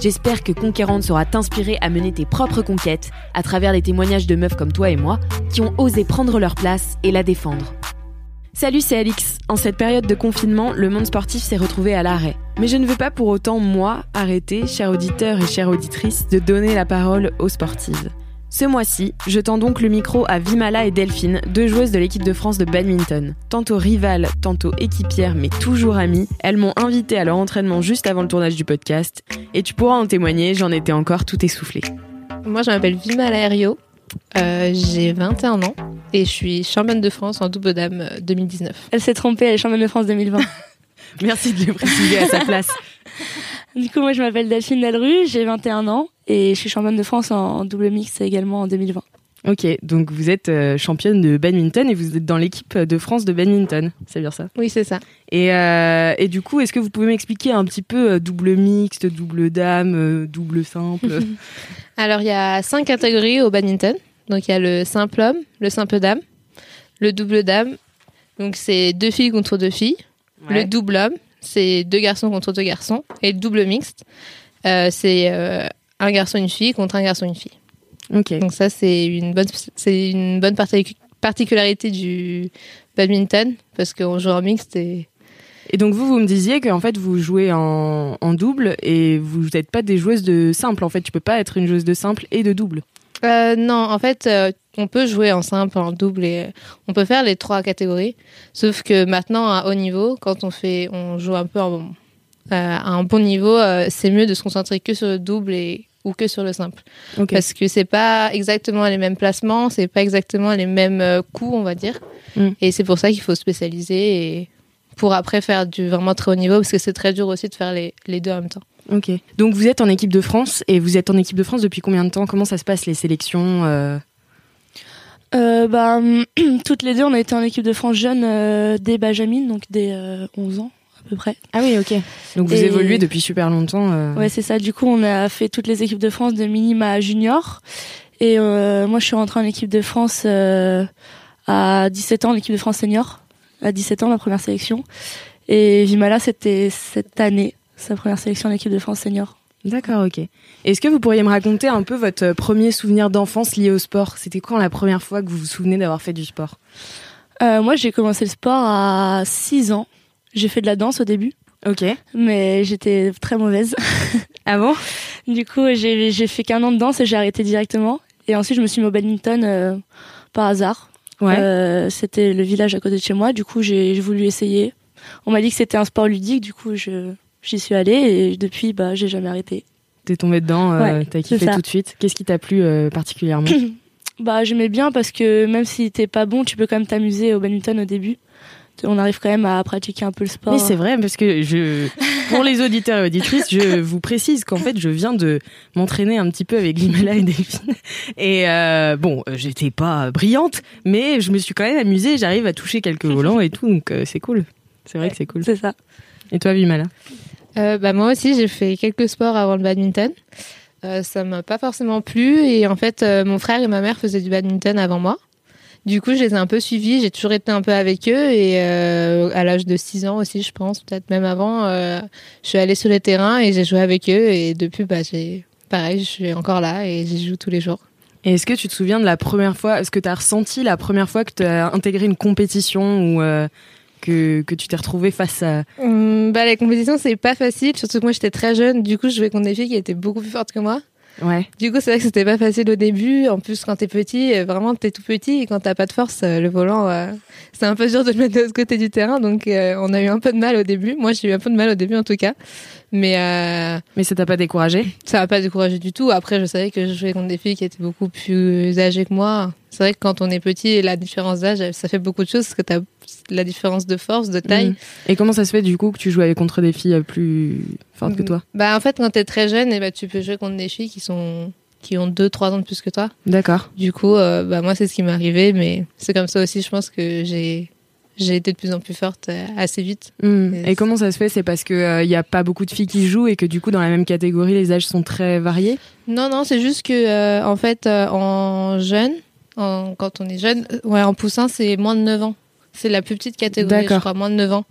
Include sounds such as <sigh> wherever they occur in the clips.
J'espère que Conquérante sera t'inspirer à mener tes propres conquêtes à travers les témoignages de meufs comme toi et moi qui ont osé prendre leur place et la défendre. Salut, c'est Alix. En cette période de confinement, le monde sportif s'est retrouvé à l'arrêt. Mais je ne veux pas pour autant, moi, arrêter, chers auditeurs et chères auditrices, de donner la parole aux sportives. Ce mois-ci, je tends donc le micro à Vimala et Delphine, deux joueuses de l'équipe de France de badminton. Tantôt rivales, tantôt équipières, mais toujours amies, elles m'ont invité à leur entraînement juste avant le tournage du podcast. Et tu pourras en témoigner, j'en étais encore tout essoufflée. Moi, je m'appelle Vimala Herriot. Euh, j'ai 21 ans et je suis championne de France en double dame euh, 2019. Elle s'est trompée, elle est championne de France 2020. <laughs> Merci de le préciser à sa place. <laughs> du coup, moi, je m'appelle Delphine Delru, j'ai 21 ans et je suis championne de France en double mix également en 2020. Ok, donc vous êtes euh, championne de badminton et vous êtes dans l'équipe de France de badminton, c'est bien ça? Oui, c'est ça. et, euh, et du coup, est-ce que vous pouvez m'expliquer un petit peu euh, double mixte, double dame, euh, double simple? <laughs> Alors, il y a cinq catégories au badminton. Donc, il y a le simple homme, le simple dame, le double dame. Donc, c'est deux filles contre deux filles. Le double homme, c'est deux garçons contre deux garçons. Et le double mixte, euh, c'est euh, un garçon une fille contre un garçon une fille. Donc ça, c'est une bonne, c'est une bonne parti- particularité du badminton parce qu'on joue en mixte et Et donc vous, vous me disiez qu'en fait vous jouez en, en double et vous n'êtes pas des joueuses de simple. En fait, tu peux pas être une joueuse de simple et de double. Euh, non, en fait, euh, on peut jouer en simple, en double et on peut faire les trois catégories. Sauf que maintenant, à haut niveau, quand on fait, on joue un peu en- euh, à un bon niveau, euh, c'est mieux de se concentrer que sur le double et ou que sur le simple, parce que c'est pas exactement les mêmes placements, c'est pas exactement les mêmes euh, coups, on va dire. Mm. Et c'est pour ça qu'il faut spécialiser et pour après faire du vraiment très haut niveau, parce que c'est très dur aussi de faire les, les deux en même temps. Ok. Donc vous êtes en équipe de France et vous êtes en équipe de France depuis combien de temps? Comment ça se passe les sélections euh? Euh, bah, <clears throat> toutes les deux, on a été en équipe de France jeune euh, dès Benjamin, donc dès euh, 11 ans à peu près. Ah oui, ok. Donc vous Et- évoluez depuis super longtemps. euh. Ouais, c'est ça. Du coup, on a fait toutes les équipes de France de minima à junior. Et euh, moi, je suis rentrée en équipe de France euh, à 17 ans, l'équipe de France senior. À 17 ans, ma première sélection. Et Vimala, c'était cette année, sa première sélection en équipe de France senior. D'accord, ok. Est-ce que vous pourriez me raconter un peu votre premier souvenir d'enfance lié au sport? C'était quand la première fois que vous vous souvenez d'avoir fait du sport? Euh, moi, j'ai commencé le sport à 6 ans. J'ai fait de la danse au début, Ok. mais j'étais très mauvaise. <laughs> Ah bon? Du coup, j'ai fait qu'un an de danse et j'ai arrêté directement. Et ensuite, je me suis mis au badminton euh, par hasard. Ouais. Euh, c'était le village à côté de chez moi. Du coup, j'ai voulu essayer. On m'a dit que c'était un sport ludique. Du coup, je j'y suis allée et depuis, bah, j'ai jamais arrêté. T'es tombé dedans, euh, Ouais, t'as kiffé tout de suite. Qu'est-ce qui t'a plu euh, particulièrement <coughs> Bah, j'aimais bien parce que même si t'es pas bon, tu peux quand même t'amuser au badminton au début. On arrive quand même à pratiquer un peu le sport. Oui, c'est vrai, parce que je, pour les auditeurs et auditrices, je vous précise qu'en fait, je viens de m'entraîner un petit peu avec Limala et Delphine. Et euh, bon, j'étais pas brillante, mais je me suis quand même amusée. J'arrive à toucher quelques volants et tout, donc euh, c'est cool. C'est vrai que c'est cool. C'est ça. Et toi, Vimala Euh, bah, moi aussi, j'ai fait quelques sports avant le badminton. Euh, ça m'a pas forcément plu et en fait, euh, mon frère et ma mère faisaient du badminton avant moi. Du coup, je les ai un peu suivis, j'ai toujours été un peu avec eux et euh, à l'âge de 6 ans aussi, je pense, peut-être même avant, euh, je suis allée sur les terrains et j'ai joué avec eux et depuis, bah, j'ai pareil, je suis encore là et j'y joue tous les jours. Et est-ce que tu te souviens de la première fois, est-ce que tu as ressenti la première fois que tu as intégré une compétition ou que, que tu t'es retrouvée face à. Hum, bah, les compétitions, c'est pas facile, surtout que moi j'étais très jeune. Du coup, je jouais contre des filles qui étaient beaucoup plus fortes que moi. Ouais. Du coup, c'est vrai que c'était pas facile au début. En plus, quand t'es petit, euh, vraiment, t'es tout petit et quand t'as pas de force, euh, le volant, euh, c'est un peu dur de le mettre de l'autre côté du terrain. Donc, euh, on a eu un peu de mal au début. Moi, j'ai eu un peu de mal au début, en tout cas. Mais euh, Mais ça t'a pas découragé? ça m'a pas découragé du tout. Après, je savais que je jouais contre des filles qui étaient beaucoup plus âgées que moi. C'est vrai que quand on est petit, la différence d'âge, ça fait beaucoup de choses parce que t'as la différence de force, de taille. Mm. Et comment ça se fait du coup que tu jouais contre des filles plus fortes que toi Bah, en fait, quand t'es très jeune, et bah, tu peux jouer contre des filles qui sont qui ont 2-3 ans de plus que toi. D'accord. Du coup, euh, bah, moi, c'est ce qui m'est arrivé, mais c'est comme ça aussi, je pense que j'ai j'ai été de plus en plus forte euh, assez vite. Mm. Et Et comment ça se fait C'est parce que il y a pas beaucoup de filles qui jouent et que du coup dans la même catégorie les âges sont très variés. Non, non, c'est juste que, euh, en fait, euh, en jeune, en, quand on est jeune, euh, ouais, en poussin, c'est moins de 9 ans. C'est la plus petite catégorie, je crois, moins de 9 ans.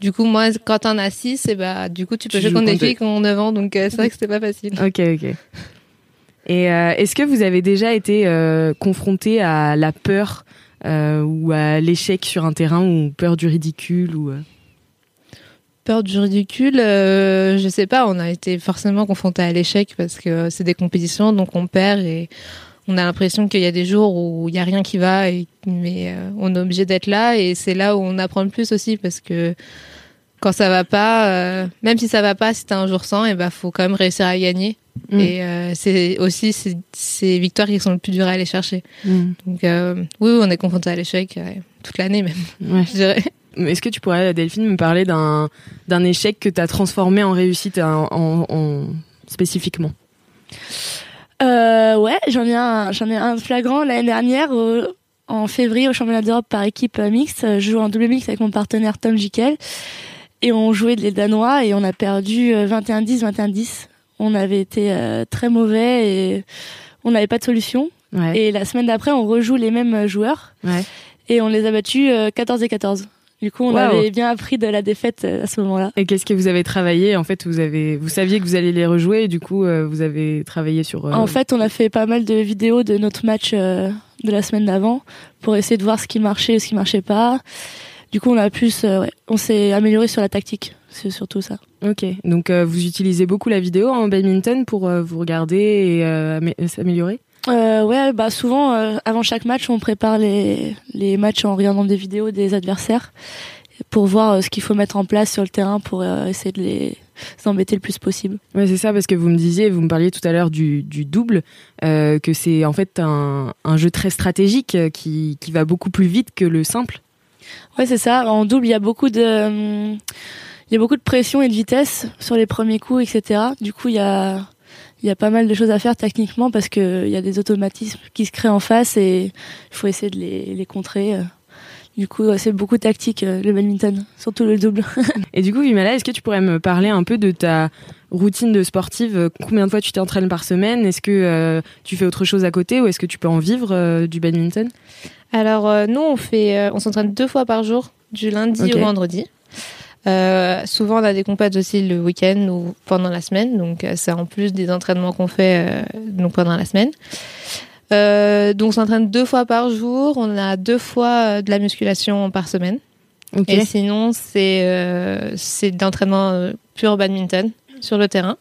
Du coup, moi, quand t'en as 6, et bah, du coup, tu peux Tu jouer contre des filles qui ont 9 ans, donc euh, c'est vrai que c'était pas facile. <laughs> Ok, ok. Et euh, est-ce que vous avez déjà été euh, confronté à la peur ou à l'échec sur un terrain ou peur du ridicule ou Peur du ridicule, euh, je sais pas, on a été forcément confronté à l'échec parce que c'est des compétitions, donc on perd et on a l'impression qu'il y a des jours où il y a rien qui va, et, mais euh, on est obligé d'être là et c'est là où on apprend le plus aussi parce que quand ça va pas, euh, même si ça va pas, si t'as un jour sans, et ben faut quand même réussir à gagner. Mm. Et euh, c'est aussi ces, victoires qui sont le plus dures à aller chercher. Mm. Donc oui, oui, on est confronté à l'échec toute l'année même, Ouais. <laughs> je dirais. Est-ce que tu pourrais, Delphine, me parler d'un d'un échec que tu as transformé en réussite en, en- en- spécifiquement? Euh, ouais, j'en ai un, j'en ai un flagrant l'année dernière au- en février au championnat d'Europe par équipe euh, mixte. Je joue en double mix avec mon partenaire Tom Jikel et on jouait les Danois et on a perdu euh, 21-10, 21-10. On avait été euh, très mauvais et on n'avait pas de solution. Ouais. Et la semaine d'après, on rejoue les mêmes euh, joueurs Ouais. et on les a battus euh, 14 et 14. Du coup, on Wow. avait bien appris de la défaite euh, à ce moment-là. Et qu'est-ce que vous avez travaillé? En fait, vous avez, vous saviez que vous alliez les rejouer, et du coup, euh, vous avez travaillé sur. euh, En fait, on a fait pas mal de vidéos de notre match euh, de la semaine d'avant pour essayer de voir ce qui marchait et ce qui marchait pas. Du coup, on a plus, ouais, on s'est amélioré sur la tactique. C'est surtout ça. Ok. Donc, vous utilisez beaucoup la vidéo en badminton pour vous regarder et amé- s'améliorer? Euh, ouais, bah souvent euh, avant chaque match, on prépare les les matchs en regardant des vidéos des adversaires pour voir euh, ce qu'il faut mettre en place sur le terrain pour essayer de les embêter le plus possible. Ouais, c'est ça, parce que vous me disiez, vous me parliez tout à l'heure du, du double, que c'est en fait un, un jeu très stratégique qui, qui va beaucoup plus vite que le simple. Ouais, c'est ça. En double, il y a beaucoup de, hum, il y a beaucoup de pression et de vitesse sur les premiers coups, etc. Du coup, il y a, il y a pas mal de choses à faire techniquement parce que il y a des automatismes qui se créent en face et il faut essayer de les, les contrer. Du coup, c'est beaucoup tactique euh, le badminton, surtout le double. <laughs> Et du coup, Vimala, est-ce que tu pourrais me parler un peu de ta routine de sportive euh, Combien de fois tu t'entraînes par semaine? Est-ce que euh, tu fais autre chose à côté ou est-ce que tu peux en vivre euh, du badminton? Alors euh, nous on fait, euh, on s'entraîne deux fois par jour, du lundi au vendredi. Euh, souvent on a des compètes aussi le week-end ou pendant la semaine, donc euh, c'est en plus des entraînements qu'on fait euh, donc pendant la semaine. Euh, donc on s'entraîne deux fois par jour, on a deux fois de la musculation par semaine. Et sinon c'est c'est de l'entraînement pur badminton sur le terrain.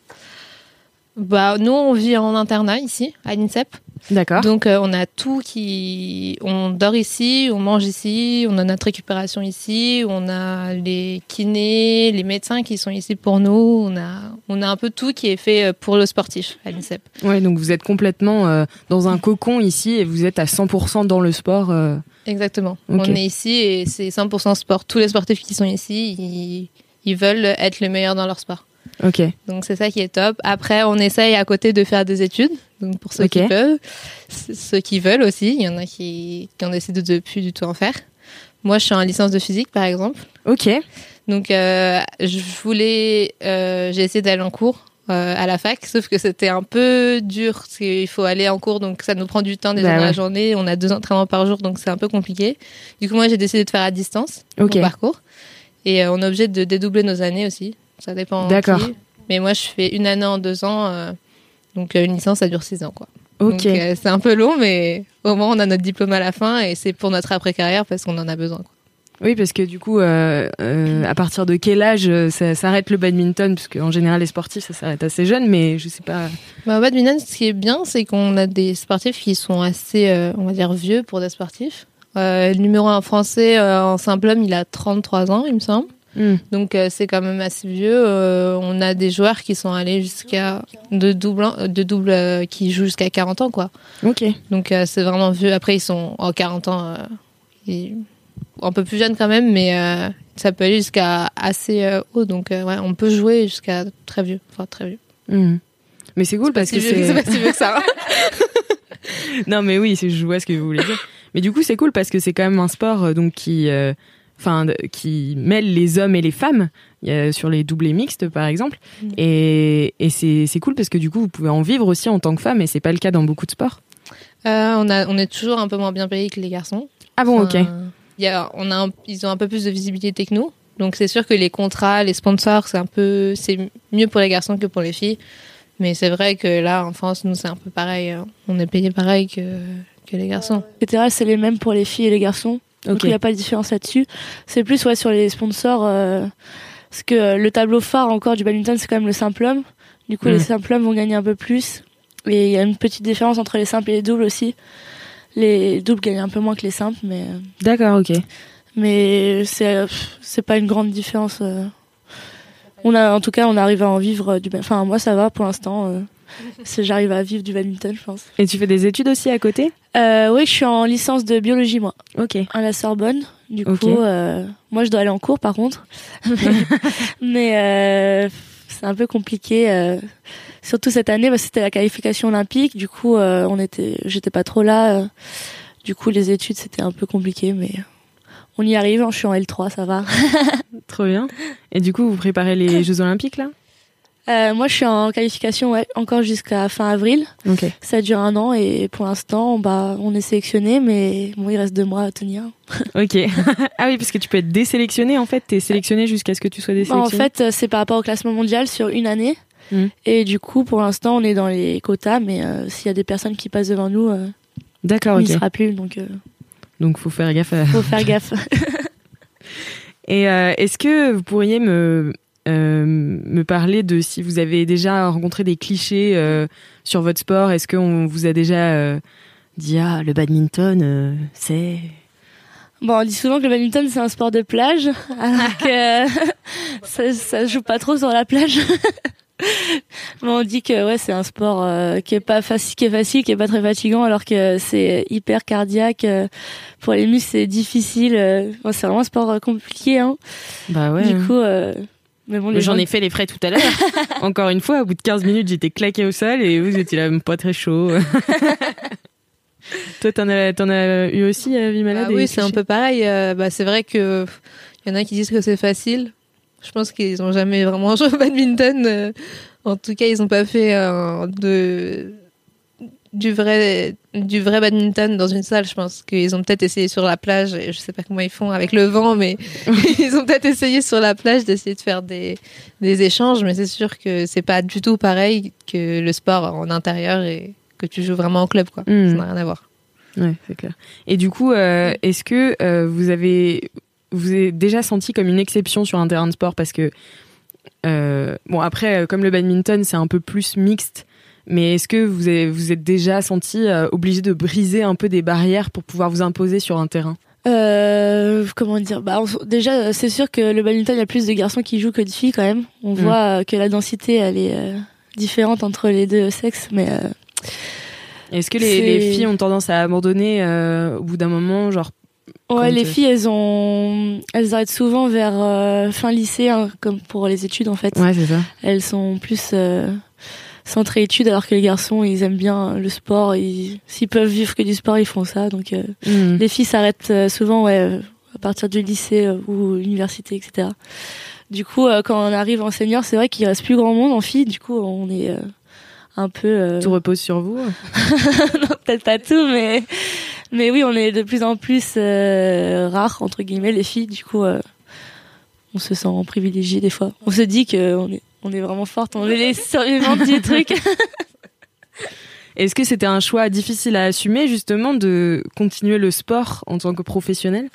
Bah nous on vit en internat ici à l'INSEP. D'accord. Donc euh, on a tout qui, on dort ici, on mange ici, on a notre récupération ici, on a les kinés, les médecins qui sont ici pour nous, on a, on a un peu tout qui est fait euh, pour le sportif à l'INSEP. Ouais, donc vous êtes complètement euh, dans un cocon ici et vous êtes à 100% dans le sport. euh. Exactement. On est ici et c'est 100% sport. Tous les sportifs qui sont ici, ils, ils veulent être le meilleur dans leur sport. Ok. Donc c'est ça qui est top. Après, on essaye à côté de faire des études. Donc pour ceux qui peuvent, ceux qui veulent aussi, il y en a qui, qui ont décidé de plus du tout en faire. Moi, je suis en licence de physique, par exemple. Ok. Donc euh, je voulais, euh, j'ai essayé d'aller en cours euh, à la fac, sauf que c'était un peu dur parce qu'il faut aller en cours, donc ça nous prend du temps déjà Bah dans la journée. On a deux entraînements par jour, donc c'est un peu compliqué. Du coup, moi, j'ai décidé de faire à distance Ok. mon parcours. Et on est obligé de dédoubler nos années aussi. Ça dépend. D'accord. Mais moi, je fais une année en deux ans. Donc euh, une licence, ça dure six ans, quoi. Ok. Euh, c'est un peu long, mais au moins on a notre diplôme à la fin et c'est pour notre après-carrière parce qu'on en a besoin. quoi. Oui, parce que du coup, euh, euh, à partir de quel âge ça s'arrête le badminton? Parce qu'en général, les sportifs, ça s'arrête assez jeune, mais je sais pas. Bah, au badminton, ce qui est bien, c'est qu'on a des sportifs qui sont assez, on va dire, vieux pour des sportifs. Le numéro 1 français en simple homme, il a 33 ans, il me semble. Hmm. Donc euh, c'est quand même assez vieux. Euh, on a des joueurs qui sont allés jusqu'à de double, de double euh, qui jouent jusqu'à 40 ans, quoi. Ok. Donc c'est vraiment vieux. Après, ils sont en 40 ans, ils- un peu plus jeunes quand même, mais ça peut aller jusqu'à assez haut. Donc ouais, on peut jouer jusqu'à très vieux. Enfin, très vieux. Hmm. Mais c'est cool parce que C'est pas si vieux que ça. <laughs> non, mais oui, c'est- je vois ce que vous voulez dire. Mais du coup, c'est cool parce que c'est quand même un sport donc qui, enfin, qui mêle les hommes et les femmes a sur les doublés mixtes, par exemple. Mm. Et, et c'est c'est cool parce que du coup, vous pouvez en vivre aussi en tant que femme et c'est pas le cas dans beaucoup de sports. Euh, on, a, on est toujours un peu moins bien payés que les garçons. Ah bon, ok. Enfin, il y a, on a un- ils ont un peu plus de visibilité que nous. Donc c'est sûr que les contrats, les sponsors, c'est un peu, c'est mieux pour les garçons que pour les filles. Mais c'est vrai que là, en France, nous, c'est un peu pareil. hein. On est payé pareil que, que les garçons. etc. C'est les mêmes pour les filles et les garçons? Donc il n'y a pas de différence là-dessus. C'est plus ouais, sur les sponsors. euh, parce que euh, le tableau phare encore du badminton, c'est quand même le simple homme. Du coup, Mm. les simples hommes vont gagner un peu plus. Et il y a une petite différence entre les simples et les doubles aussi. Les doubles gagnent un peu moins que les simples, mais, euh, D'accord, ok. mais c'est c'est pas une grande différence. On a, en tout cas, on arrive à en vivre du Enfin, moi, ça va pour l'instant. <laughs> J'arrive à vivre du badminton, je pense. Et tu fais des études aussi à côté? Euh, oui, je suis en licence de biologie, moi. Ok. à la Sorbonne. Du coup, euh, moi, je dois aller en cours, par contre. <laughs> <laughs> Mais euh, c'est un peu compliqué. surtout cette année, que c'était la qualification olympique. Du coup, on était, j'étais pas trop là. du coup, les études, c'était un peu compliqué, mais on y arrive. hein, Je suis en L3, ça va. Trop bien. Et du coup, vous préparez les Jeux Olympiques là? Euh, moi, je suis en qualification, ouais, encore jusqu'à fin avril. Ça dure un an et pour l'instant, bah, on est sélectionné, mais bon, il reste deux mois à tenir. <laughs> Ok. ah oui, parce que tu peux être désélectionné en fait. T'es sélectionné jusqu'à ce que tu sois Bah, désélectionné. en fait, c'est par rapport au classement mondial sur une année. Mm. Et du coup, pour l'instant, on est dans les quotas, mais euh, s'il y a des personnes qui passent devant nous, euh, D'accord, on n'y sera plus, donc euh, Donc faut faire gaffe. À... faut faire gaffe. <laughs> Et est-ce que vous pourriez me me parler de si vous avez déjà rencontré des clichés euh, sur votre sport Est-ce qu'on vous a déjà euh, dit ah le badminton euh, c'est bon, on dit souvent que le badminton c'est un sport de plage, alors que <laughs> ça, ça joue pas trop sur la plage. <laughs> Mais on dit que ouais, c'est un sport euh, qui est pas facile, qui est facile, qui est pas très fatigant, alors que c'est hyper cardiaque. euh, pour les muscles, c'est difficile. euh, bon, c'est vraiment un sport euh, compliqué. Hein. Bah ouais. Du coup, euh, mais bon, J'en gens- ai fait les frais tout à l'heure. <laughs> Encore une fois, au bout de 15 minutes, j'étais claqué au sol et vous étiez là, même pas très chaud. <laughs> Toi, t'en as, t'en as eu aussi, euh, vie malade Ah oui, c'est un peu pareil. Euh, bah, c'est vrai que pff, y en a qui disent que c'est facile. Je pense qu'ils ont jamais vraiment <laughs> joué au badminton. euh. en tout cas, ils ont pas fait euh, de du vrai du vrai badminton dans une salle. Je pense qu'ils ont peut-être essayé sur la plage. Et je sais pas comment ils font avec le vent, mais <laughs> ils ont peut-être essayé sur la plage d'essayer de faire des des échanges. Mais c'est sûr que c'est pas du tout pareil que le sport en intérieur et que tu joues vraiment en club. Quoi. Ça n'a rien à voir. Ouais, c'est clair. Et du coup, euh, est-ce que euh, vous avez vous avez déjà senti comme une exception sur un terrain de sport? Parce que euh, bon après comme le badminton c'est un peu plus mixte, mais est-ce que vous avez, vous êtes déjà senti euh, obligé de briser un peu des barrières pour pouvoir vous imposer sur un terrain? Euh, comment dire? Bah, on- Déjà, c'est sûr que le badminton, il y a plus de garçons qui jouent que de filles quand même. On Mm. voit euh, que la densité, elle est euh, différente entre les deux sexes, mais euh, Est-ce que les, filles ont tendance à abandonner euh, au bout d'un moment, genre ouais, les filles, elles ont, elles arrêtent souvent vers euh, fin lycée, hein, comme pour les études en fait. ouais c'est ça. Elles sont plus euh, centrées études, alors que les garçons, ils aiment bien le sport. Ils, s'ils peuvent vivre que du sport, ils font ça. Donc euh, Mhm. Les filles s'arrêtent euh, souvent ouais, euh, à partir du lycée ou l'université, etc. Du coup, quand on arrive en senior, c'est vrai qu'il reste plus grand monde en filles. Du coup, on est un peu... Tout repose sur vous. <laughs> non, peut-être pas tout, mais... Mais oui, on est de plus en plus euh, rares, entre guillemets, les filles. Du coup, euh, on se sent privilégié des fois. On se dit qu'on est, on est vraiment forte, on est les survivantes du truc. Est-ce que c'était un choix difficile à assumer justement de continuer le sport en tant que professionnel?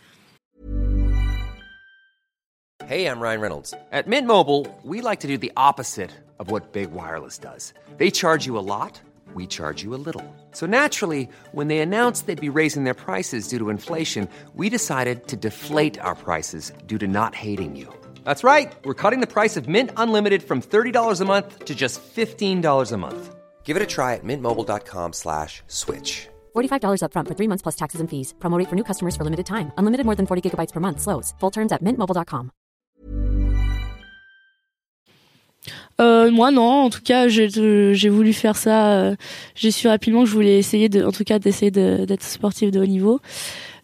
Hey, I'm Ryan Reynolds. At Mint Mobile, we like to do the opposite of what Big Wireless does. They charge you a lot, we charge you a little. So naturally, when they announced they'd be raising their prices due to inflation, we decided to deflate our prices due to not hating you. That's right. We're cutting the price of Mint Unlimited from $30 a month to just $15 a month. Give it a try at mintmobile.com slash switch. $45 upfront for three months plus taxes and fees. Promo rate for new customers for limited time. Unlimited more than 40 gigabytes per month. Slows. Full terms at mintmobile.com. Euh, moi non, en tout cas j'ai j'ai voulu faire ça. euh, j'ai su rapidement que je voulais essayer de, en tout cas d'essayer de- d'être sportive de haut niveau.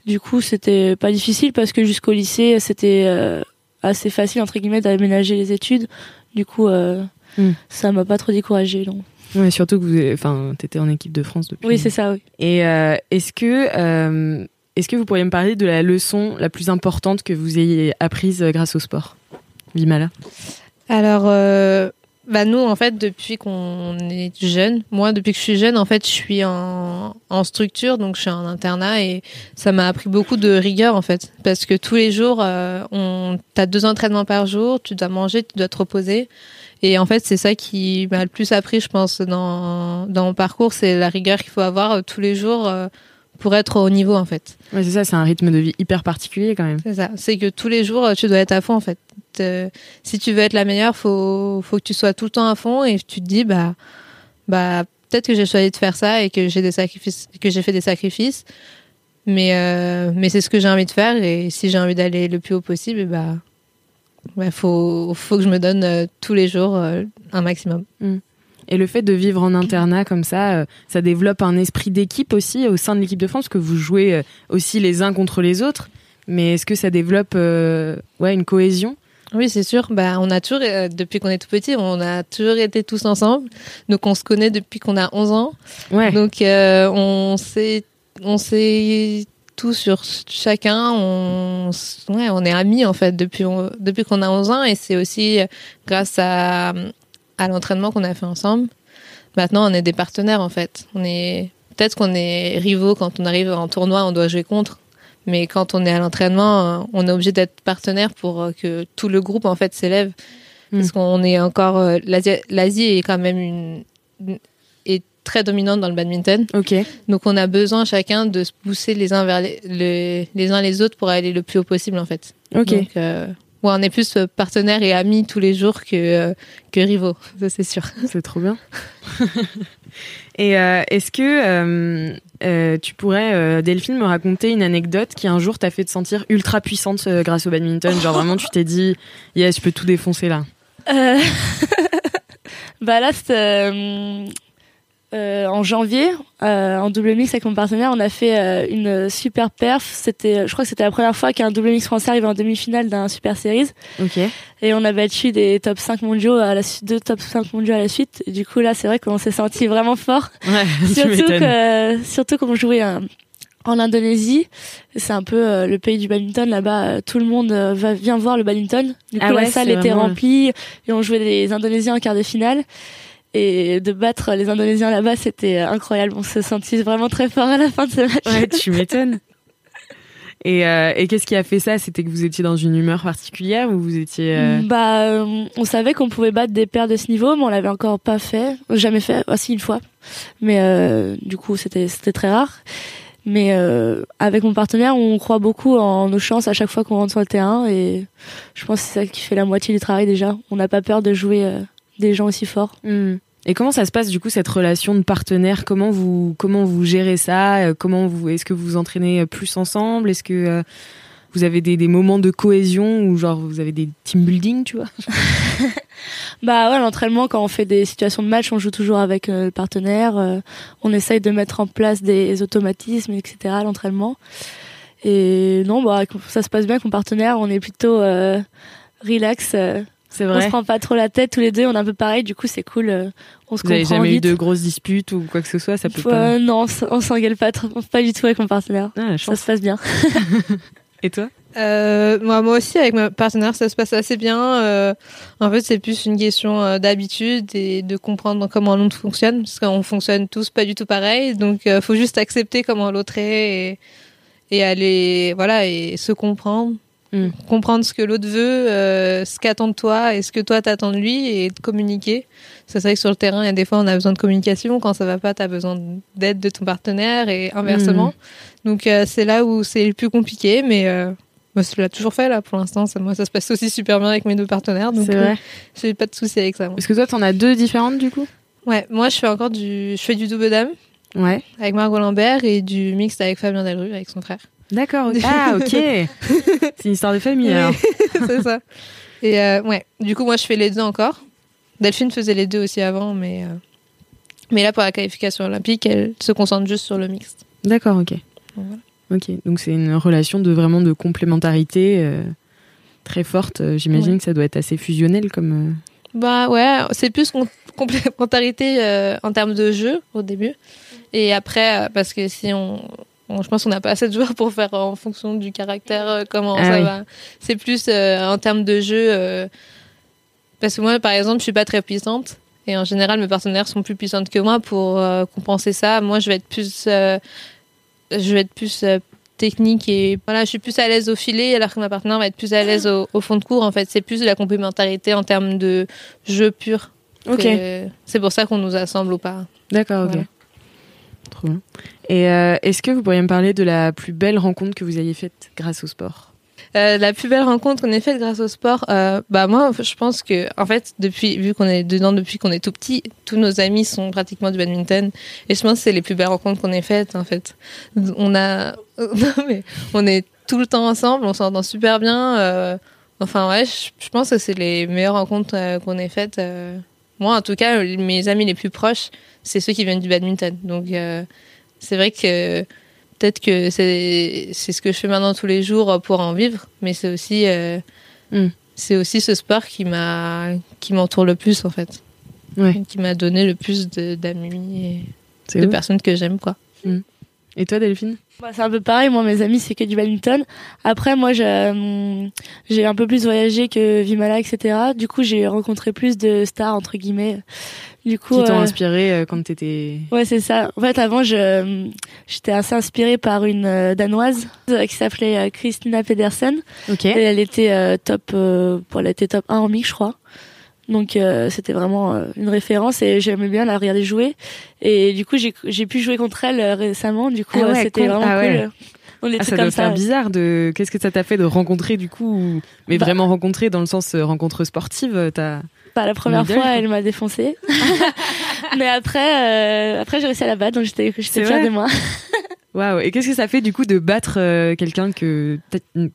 Du coup c'était pas difficile parce que jusqu'au lycée c'était euh, assez facile entre guillemets d'aménager les études. Du coup euh, Hmm. ça m'a pas trop découragée. Non. Ouais, surtout que vous, enfin, t'étais en équipe de France depuis. Oui c'est ça. Oui. Et euh, est-ce que, euh, est-ce que vous pourriez me parler de la leçon la plus importante que vous ayez apprise euh, grâce au sport, Vimala Alors, euh, bah nous, en fait, depuis qu'on est jeune, moi, depuis que je suis jeune, en fait, je suis en, en structure, donc je suis en internat et ça m'a appris beaucoup de rigueur, en fait. Parce que tous les jours, euh, on, t'as deux entraînements par jour, tu dois manger, tu dois te reposer. Et en fait, c'est ça qui m'a le plus appris, je pense, dans, dans mon parcours, c'est la rigueur qu'il faut avoir euh, tous les jours euh, pour être au niveau, en fait. Ouais, c'est ça, c'est un rythme de vie hyper particulier quand même. C'est ça. C'est que tous les jours, tu dois être à fond en fait. Euh, si tu veux être la meilleure, faut faut que tu sois tout le temps à fond et tu te dis bah bah peut-être que j'ai choisi de faire ça et que j'ai des sacrifices, que j'ai fait des sacrifices, mais euh, mais c'est ce que j'ai envie de faire et si j'ai envie d'aller le plus haut possible, bah bah faut faut que je me donne euh, tous les jours euh, un maximum. Et le fait de vivre en internat comme ça, euh, ça développe un esprit d'équipe aussi au sein de l'équipe de France, que vous jouez euh, aussi les uns contre les autres. Mais est-ce que ça développe euh, ouais, une cohésion? Oui, c'est sûr. Bah, on a toujours, euh, depuis qu'on est tout petit, on a toujours été tous ensemble. Donc, on se connaît depuis qu'on a 11 ans. Ouais. Donc, euh, on sait, on sait tout sur chacun. On, ouais, on est amis, en fait, depuis, on- depuis qu'on a 11 ans. Et c'est aussi grâce à, à l'entraînement qu'on a fait ensemble. Maintenant, on est des partenaires, en fait. On est, peut-être qu'on est rivaux quand on arrive en tournoi, on doit jouer contre. Mais quand on est à l'entraînement, euh, on est obligé d'être partenaire pour euh, que tout le groupe en fait s'élève. Parce Mm. qu'on est encore euh, l'Asie, l'Asie est quand même une, une- est très dominante dans le badminton. Ok. Donc on a besoin chacun de se pousser les uns vers les, les, les uns les autres pour aller le plus haut possible en fait. Ok. Donc euh, ouais, on est plus euh, partenaires et amis tous les jours que euh, que rivaux, ça c'est sûr. <laughs> C'est trop bien. <laughs> Et euh, est-ce que euh, euh, tu pourrais, euh, Delphine, me raconter une anecdote qui un jour t'a fait te sentir ultra puissante euh, grâce au badminton? Genre vraiment, tu t'es dit, yes, je peux tout défoncer là. Euh, <laughs> bah là, c'était euh, en janvier, euh, en double mix avec mon partenaire, on a fait euh, une super perf. C'était, je crois que c'était la première fois qu'un double mix français arrivait en demi-finale d'un Super Series. Ok. Et on a battu des top 5 mondiaux à la suite, deux top 5 mondiaux à la suite. Et du coup, là, c'est vrai qu'on s'est senti vraiment fort. Ouais, <laughs> surtout que, surtout qu'on jouait euh, en Indonésie. C'est un peu euh, le pays du badminton. Là-bas, euh, tout le monde euh, va, vient voir le badminton. Du coup, Ah ouais, la salle était remplie et on jouait des Indonésiens en quart de finale. Et de battre les Indonésiens là-bas, c'était euh, incroyable. On se sentit vraiment très fort à la fin de ce match. Ouais, <laughs> tu m'étonnes. Et, euh, et qu'est-ce qui a fait ça? C'était que vous étiez dans une humeur particulière ou vous étiez... euh, Bah, euh, on savait qu'on pouvait battre des paires de ce niveau, mais on l'avait encore pas fait, jamais fait, aussi une fois. Mais du coup, c'était c'était très rare. Mais avec mon partenaire, on croit beaucoup en nos chances à chaque fois qu'on rentre sur le terrain, et je pense que c'est ça qui fait la moitié du travail déjà. On n'a pas peur de jouer des gens aussi forts. hmm. Et comment ça se passe du coup cette relation de partenaire? Comment vous comment vous gérez ça? Euh, Comment vous est-ce que vous vous entraînez plus ensemble? Est-ce que euh, vous avez des, des moments de cohésion ou genre vous avez des team building, tu vois? <laughs> Bah ouais, l'entraînement, quand on fait des situations de match, on joue toujours avec euh, le partenaire. euh, on essaye de mettre en place des automatismes, etc. l'entraînement. Et non, bah ça se passe bien avec mon partenaire. On est plutôt euh, relax. On se prend pas trop la tête tous les deux. On est un peu pareil. Du coup, c'est cool. euh, on se Vous avez comprend jamais eu de grosses disputes ou quoi que ce soit Ça peut Faut- pas. euh, non, on s'engueule pas trop, pas du tout avec mon partenaire. Ah, Ça se passe bien. <laughs> <laughs> Et toi Euh, moi, moi aussi, avec ma partenaire, ça se passe assez bien. Euh, en fait, c'est plus une question euh, d'habitude et de comprendre comment l'autre fonctionne, parce qu'on fonctionne tous pas du tout pareil. Donc, euh, faut juste accepter comment l'autre est et, et aller, voilà, et se comprendre. Mm. comprendre ce que l'autre veut, euh, ce qu'attend de toi et ce que toi t'attends de lui et de communiquer. C'est vrai que sur le terrain, il y a des fois on a besoin de communication. Quand ça va pas, tu as besoin d'aide de ton partenaire et inversement. Donc euh, c'est là où c'est le plus compliqué, mais euh, moi, je l'ai toujours fait là pour l'instant. Moi, ça se passe aussi super bien avec mes deux partenaires. Donc j'ai pas de souci avec ça. moi. Parce que toi, t'en as deux différentes du coup? Ouais, moi je fais encore du, je fais du double dame Ouais. avec Margot Lambert et du mixte avec Fabien Delru avec son frère. D'accord. ok. Ah, ok. <laughs> C'est une histoire de famille alors. <laughs> c'est ça. Et euh, ouais, du coup, moi, je fais les deux encore. Delphine faisait les deux aussi avant, mais, euh, mais là, pour la qualification olympique, elle se concentre juste sur le mixte. D'accord, ok. Voilà. Ok, donc c'est une relation de vraiment de complémentarité euh, très forte. J'imagine Ouais. que ça doit être assez fusionnel comme. Bah ouais, c'est plus com- complémentarité en termes de jeu au début. Et après, parce que si on. Je pense qu'on n'a pas assez de joueurs pour faire en fonction du caractère euh, comment Ah ça oui. va. C'est plus euh, en termes de jeu. euh, parce que moi, par exemple, je suis pas très puissante. Et en général, mes partenaires sont plus puissantes que moi pour euh, compenser ça. Moi, je vais être plus. euh, je vais être plus. euh, technique et voilà je suis plus à l'aise au filet alors que ma partenaire va être plus à l'aise au, au fond de cours en fait c'est plus de la complémentarité en termes de jeu pur Ok. c'est pour ça qu'on nous assemble ou pas D'accord, ok. Voilà. Trop bien. Et euh, est-ce que vous pourriez me parler de la plus belle rencontre que vous ayez faite grâce au sport? Euh, la plus belle rencontre qu'on ait faite grâce au sport, euh, bah moi je pense que en fait depuis vu qu'on est dedans depuis qu'on est tout petit, tous nos amis sont pratiquement du badminton et je pense que c'est les plus belles rencontres qu'on ait faites en fait. On a <laughs> non mais on est tout le temps ensemble, on s'entend super bien. enfin ouais, je, pense que c'est les meilleures rencontres qu'on ait faites. moi en tout cas, mes amis les plus proches, c'est ceux qui viennent du badminton. Donc c'est vrai que peut-être que c'est c'est ce que je fais maintenant tous les jours pour en vivre, mais c'est aussi euh, Mm. c'est aussi ce sport qui m'a qui m'entoure le plus en fait, Ouais. qui m'a donné le plus de- d'amis C'est et de ouf. personnes que j'aime quoi. Et toi, Delphine? Bah, c'est un peu pareil, moi mes amis c'est que du badminton. Après moi j'ai hum, j'ai un peu plus voyagé que Vimala etc. Du coup j'ai rencontré plus de stars entre guillemets. Du coup Qui t'ont euh, inspiré euh, quand t'étais. ouais c'est ça. En fait avant je hum, j'étais assez inspirée par une euh, danoise euh, qui s'appelait euh, Christina Pedersen Ok. et elle était euh, top euh, bon, elle était top 1 en mix je crois. Donc euh, c'était vraiment euh, une référence et j'aimais bien la regarder jouer et du coup j'ai j'ai pu jouer contre elle euh, récemment du coup Ah euh, ouais, c'était cool. vraiment Ah ouais. cool. On Ah, était ça comme doit ça. faire bizarre de. Qu'est-ce que ça t'a fait de rencontrer du coup ou- Mais Bah- vraiment rencontrer dans le sens euh, rencontre sportive, euh, t'as. Pas la première fois, elle m'a défoncé. <laughs> Mais après, euh, après j'ai réussi à la battre, donc j'étais, fière de moi. Waouh. Et qu'est-ce que ça fait du coup de battre euh, quelqu'un que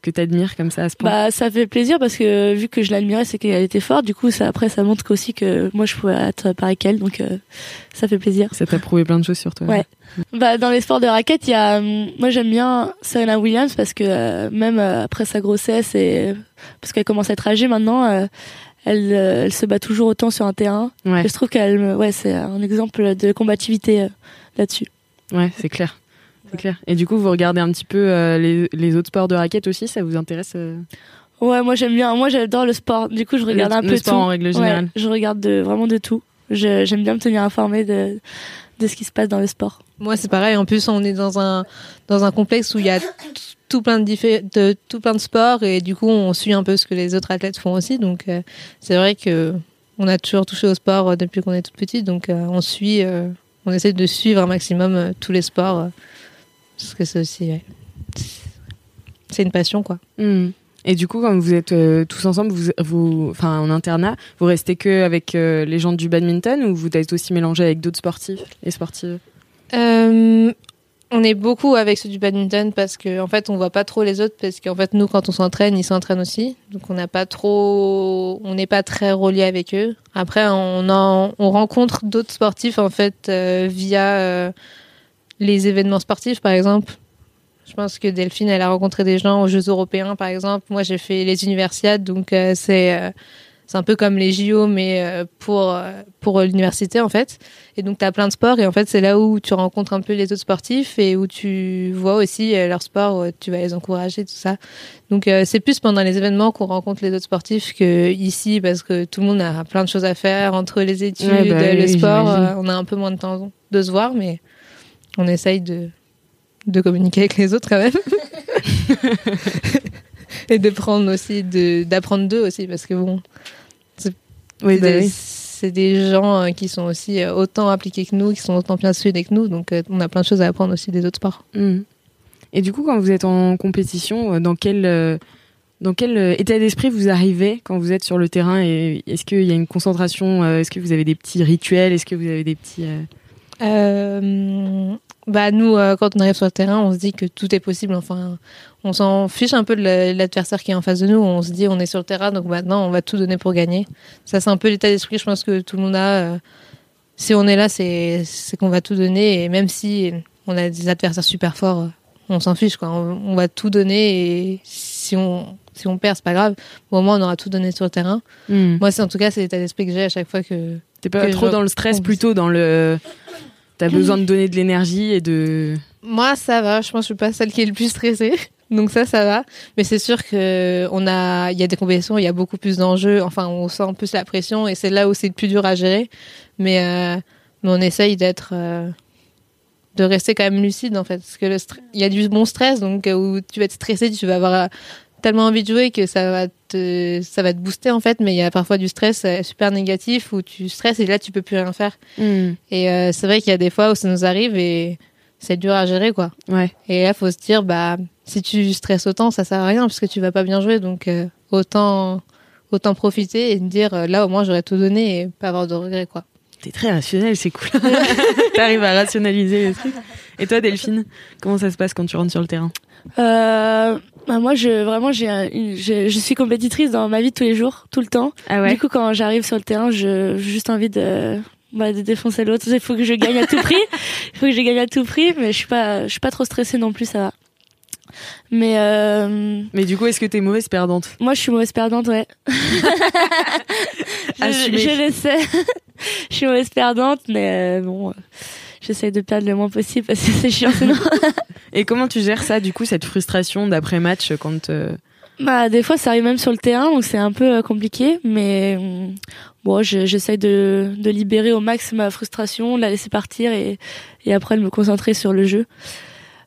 que t'admires comme ça à ce point? Bah, ça fait plaisir parce que vu que je l'admirais, c'est qu'elle était forte. Du coup, ça, après, ça montre aussi que moi, je pouvais être pareil qu'elle, donc euh, ça fait plaisir. Ça t'a prouvé plein de choses sur toi. Ouais. Bah, dans les sports de raquettes, il y a, moi, j'aime bien Serena Williams parce que euh, même après sa grossesse et parce qu'elle commence à être âgée maintenant, elle, euh, elle se bat toujours autant sur un terrain. Ouais. Et je trouve qu'elle, ouais, c'est un exemple de combativité euh, là-dessus. Ouais, c'est clair. C'est clair. Et du coup, vous regardez un petit peu euh, les, les autres sports de raquettes aussi, ça vous intéresse Ouais, moi j'aime bien. Moi j'adore le sport. Du coup, je regarde Le- un le peu sport tout. en règle Ouais, générale. je regarde de, vraiment de tout. J'aime bien me tenir informée de, de ce qui se passe dans le sport. Moi c'est pareil. En plus on est dans un dans un complexe où il y a tout plein de, de tout plein de sports et du coup on suit un peu ce que les autres athlètes font aussi. Donc euh, c'est vrai que on a toujours touché au sport euh, depuis qu'on est toute petite. Donc euh, on suit, euh, on essaie de suivre un maximum euh, tous les sports euh, parce que c'est aussi ouais, c'est une passion quoi. Hmm. Et du coup, quand vous êtes euh, tous ensemble, vous, enfin en internat, vous restez que avec euh, les gens du badminton ou vous êtes aussi mélangé avec d'autres sportifs et sportives? Euh, on est beaucoup avec ceux du badminton parce que en fait on voit pas trop les autres parce qu'en fait nous quand on s'entraîne ils s'entraînent aussi. Donc on n'a pas trop on n'est pas très relié avec eux. Après on on rencontre d'autres sportifs en fait via les événements sportifs par exemple je pense que Delphine elle a rencontré des gens aux Jeux européens par exemple moi j'ai fait les universiades donc euh, c'est euh, c'est un peu comme les JO mais euh, pour pour l'université en fait et donc, tu as plein de sports et en fait, c'est là où tu rencontres un peu les autres sportifs et où tu vois aussi leur sport, où tu vas les encourager, tout ça. Donc, c'est plus pendant les événements qu'on rencontre les autres sportifs que ici parce que tout le monde a plein de choses à faire entre les études, Ouais, bah le oui, sport. on a un peu moins de temps de se voir, mais on essaye de, de communiquer avec les autres quand même. <laughs> et de prendre aussi, de d'apprendre d'eux aussi, parce que bon, c'est Oui, bah des, oui. c'est des gens euh, qui sont aussi euh, autant appliqués que nous, qui sont autant bien suivis que nous, donc euh, on a plein de choses à apprendre aussi des autres sports. Mhm. Et du coup, quand vous êtes en compétition, dans quel, dans quel état d'esprit vous arrivez quand vous êtes sur le terrain et Est-ce qu'il y a une concentration Est-ce que vous avez des petits rituels Est-ce que vous avez des petits... Euh, bah nous, euh, quand on arrive sur le terrain, on se dit que tout est possible. Enfin, on s'en fiche un peu de la- l'adversaire qui est en face de nous. On se dit, on est sur le terrain, donc maintenant, on va tout donner pour gagner. Ça, c'est un peu l'état d'esprit, je pense que tout le monde a. euh, si on est là, c'est c'est qu'on va tout donner, et même si on a des adversaires super forts, on s'en fiche, quoi. On, on va tout donner, et si on si on perd, c'est pas grave. Au moins, on aura tout donné sur le terrain. hmm. Moi, c'est en tout cas, c'est l'état d'esprit que j'ai à chaque fois que T'es pas que trop je- dans le stress, plutôt dans le... T'as besoin de <laughs> donner de l'énergie et de... Moi, ça va. Je pense que je suis pas celle qui est le plus stressée. <laughs> Donc ça, ça va. Mais c'est sûr que on a, il y a des compétitions, il y a beaucoup plus d'enjeux. Enfin, on sent plus la pression et c'est là où c'est le plus dur à gérer. Mais, euh, mais on essaye d'être, euh, de rester quand même lucide en fait, parce que le il y a du bon stress, donc euh, où tu vas être stressé, tu vas avoir tellement envie de jouer que ça va te, ça va te booster en fait. Mais il y a parfois du stress euh, super négatif où tu stresses et là tu peux plus rien faire. Hmm. Et euh, c'est vrai qu'il y a des fois où ça nous arrive et c'est dur à gérer quoi. Ouais. Et là, faut se dire, bah, si tu stresses autant, ça sert à rien parce que tu vas pas bien jouer. Donc, euh, autant, autant profiter et dire, là, au moins, j'aurais tout donné et pas avoir de regrets, quoi. T'es très rationnel, c'est cool. <laughs> T'arrives à rationaliser les trucs. Et toi, Delphine, comment ça se passe quand tu rentres sur le terrain? Euh, bah moi, je vraiment, j'ai, je, je suis compétitrice dans ma vie de tous les jours, tout le temps. Ah Du coup, quand j'arrive sur le terrain, je j'ai juste envie de, bah, de défoncer l'autre. Il faut que je gagne à tout prix. <laughs> Il faut que je gagne à tout prix, mais je suis pas, je suis pas trop stressée non plus, ça va. Mais euh, Mais du coup, est-ce que t'es mauvaise perdante? moi, je suis mauvaise perdante, ouais. <laughs> je, le sais. <laughs> je suis mauvaise perdante, mais euh, bon, euh, j'essaye de perdre le moins possible parce que c'est chiant sinon. Et comment tu gères ça, du coup, cette frustration d'après-match quand... euh, Bah, des fois, ça arrive même sur le terrain, donc c'est un peu euh, compliqué, mais hum, bon, je- j'essaye de, de libérer au max ma frustration, de la laisser partir et, et après de me concentrer sur le jeu.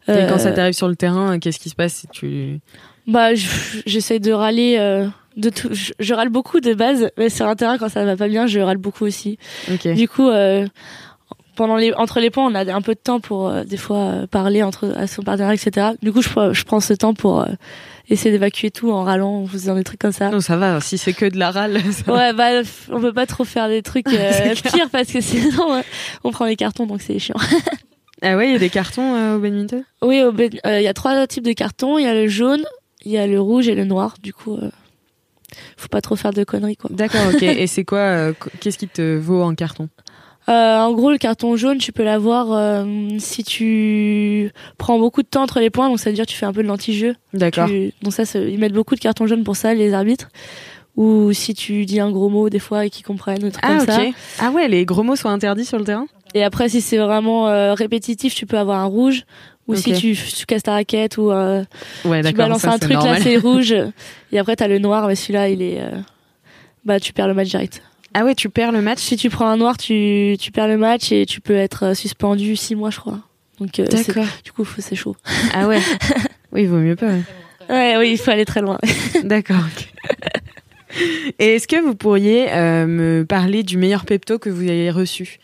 et Euh, quand ça t'arrive sur le terrain, qu'est-ce qui se passe si tu... Bah, je- j'essaye de râler. euh, de tout. Je, je râle beaucoup de base, mais sur un terrain quand ça va pas bien, je râle beaucoup aussi. Ok. Du coup, euh, pendant les entre les points, on a un peu de temps pour euh, des fois euh, parler entre à son partenaire, etc. Du coup, je, prends- je prends ce temps pour euh, essayer d'évacuer tout en râlant, en faisant des trucs comme ça. Non, ça va, si c'est que de la râle. <laughs> ça. Ouais, bah, on peut pas trop faire des trucs <laughs> pires parce que sinon, on prend les cartons, donc c'est chiant. <laughs> Ah ouais, il y a des cartons au badminton? Oui, au il y a trois types de cartons. Il y a le jaune, il y a le rouge et le noir. Du coup, faut pas trop faire de conneries, quoi. D'accord, ok. Et c'est quoi euh, qu- Qu'est-ce qui te vaut en carton? Euh, en gros, le carton jaune, tu peux l'avoir euh, si tu prends beaucoup de temps entre les points, donc ça veut dire que tu fais un peu de l'anti-jeu. D'accord. Tu- Donc ça, ils mettent beaucoup de cartons jaunes pour ça, les arbitres. Ou si tu dis un gros mot des fois et qu'ils comprennent, ou des trucs Ah comme ça. Ah ouais, les gros mots sont interdits sur le terrain? Et après, si c'est vraiment euh, répétitif, tu peux avoir un rouge. Ou si tu, tu casses ta raquette ou euh, Ouais, tu balances ça, un truc normal. là, c'est <laughs> rouge. Et après, t'as le noir, mais celui-là, il est. euh, Bah, tu perds le match direct. Ah ouais, tu perds le match Si tu prends un noir, tu, tu perds le match et tu peux être euh, suspendu six mois, je crois. Donc, euh, du coup, c'est chaud. Ah ouais. <laughs> Oui, il vaut mieux pas. ouais. Ouais, oui, il faut aller très loin. <laughs> D'accord. Et est-ce que vous pourriez euh, me parler du meilleur pepto que vous ayez reçu?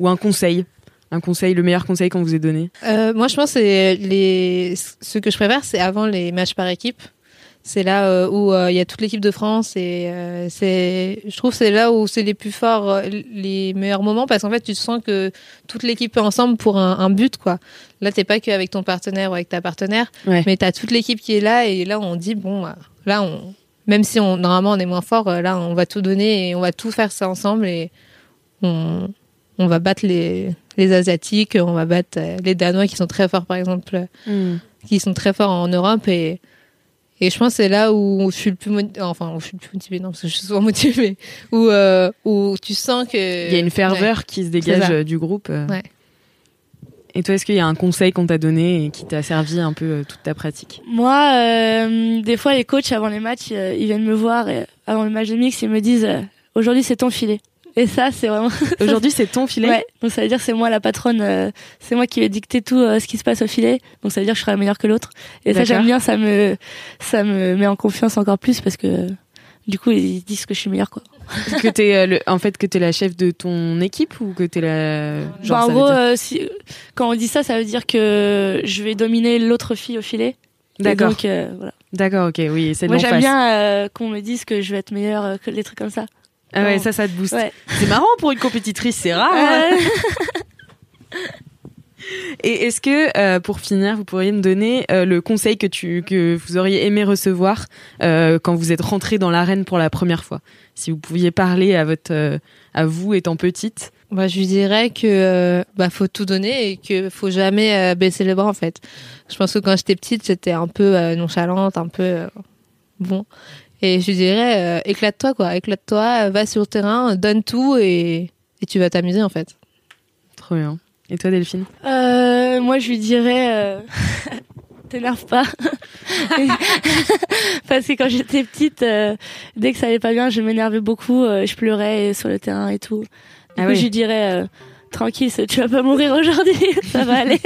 Ou un conseil? Un conseil, le meilleur conseil qu'on vous ait donné? Euh, moi, je pense que les, ce que je préfère, c'est avant les matchs par équipe. C'est là euh, où euh, il y a toute l'équipe de France et euh, c'est, je trouve, que c'est là où c'est les plus forts, les meilleurs moments parce qu'en fait, tu sens que toute l'équipe est ensemble pour un, un but, quoi. Là, t'es pas que avec ton partenaire ou avec ta partenaire, Ouais. mais t'as toute l'équipe qui est là et là, on dit bon, euh, là, on, même si on normalement on est moins fort, là, on va tout donner et on va tout faire ça ensemble et on, on va battre les, les Asiatiques, on va battre les Danois qui sont très forts, par exemple, euh, qui sont très forts en Europe. Et, et je pense que c'est là où je suis le plus motivée, enfin, où je suis le plus motivée, non, parce que je suis souvent motivée, mais <laughs> où, euh, où tu sens que. Il y a une ferveur qui se dégage euh, du groupe. euh. Ouais. Et toi, est-ce qu'il y a un conseil qu'on t'a donné et qui t'a servi un peu euh, toute ta pratique? Moi, euh, des fois, les coachs, avant les matchs, euh, ils viennent me voir et avant le match de mix, ils me disent euh, Aujourd'hui, c'est ton filet. Et ça, c'est vraiment. <laughs> Aujourd'hui, c'est ton filet. Ouais. Donc ça veut dire c'est moi la patronne, euh, c'est moi qui vais dicter tout euh, ce qui se passe au filet. Donc ça veut dire que je serai la meilleure que l'autre. Et ça j'aime bien, ça me ça me met en confiance encore plus parce que du coup ils disent que je suis meilleure quoi. que t'es euh, le, en fait que t'es la chef de ton équipe ou que t'es la. Genre, Bah, en gros, dire- euh, si, quand on dit ça, ça veut dire que je vais dominer l'autre fille au filet. Et D'accord. Donc euh, voilà. D'accord, ok, oui, c'est Moi j'aime bien euh, qu'on me dise que je vais être meilleure euh, que les trucs comme ça. Ah ouais, ça, ça te booste. Ouais. C'est marrant pour une compétitrice, c'est rare. hein. <laughs> Et est-ce que, euh, pour finir, vous pourriez me donner euh, le conseil que tu que vous auriez aimé recevoir euh, quand vous êtes rentrée dans l'arène pour la première fois? Si vous pouviez parler à votre à vous étant petite. Bah, je lui dirais que bah faut tout donner et que faut jamais baisser les bras en fait. Je pense que quand j'étais petite, j'étais un peu nonchalante, un peu bon. Et je lui dirais euh, éclate-toi quoi, éclate-toi, va sur le terrain, donne tout et, et tu vas t'amuser en fait. Trop bien. Et toi, Delphine? Euh, moi, je lui dirais, euh, <laughs> t'énerve pas. <laughs> Parce que quand j'étais petite, euh, dès que ça allait pas bien, je m'énervais beaucoup, euh, je pleurais sur le terrain et tout. Du Ah coup, oui. je lui dirais, euh, tranquille, tu vas pas mourir aujourd'hui, <laughs> ça va aller.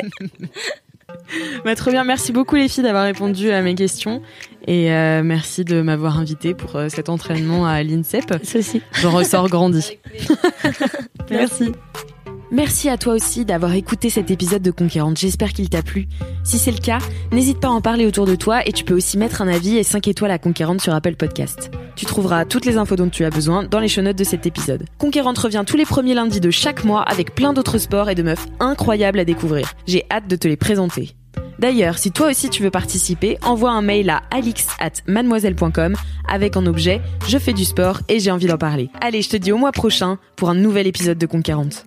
Bah, Trop bien. Merci beaucoup les filles d'avoir répondu à mes questions et euh, merci de m'avoir invité pour euh, cet entraînement à l'INSEP. Ceci. J'en ressors grandi. <laughs> Merci. Merci à toi aussi d'avoir écouté cet épisode de Conquérante. J'espère qu'il t'a plu. Si c'est le cas, n'hésite pas à en parler autour de toi et tu peux aussi mettre un avis et 5 étoiles à Conquérante sur Apple Podcast. Tu trouveras toutes les infos dont tu as besoin dans les show notes de cet épisode. Conquérante revient tous les premiers lundis de chaque mois avec plein d'autres sports et de meufs incroyables à découvrir. J'ai hâte de te les présenter. D'ailleurs, si toi aussi tu veux participer, envoie un mail à alix at mademoiselle.com avec en objet Je fais du sport et j'ai envie d'en parler. Allez, je te dis au mois prochain pour un nouvel épisode de Conquérante.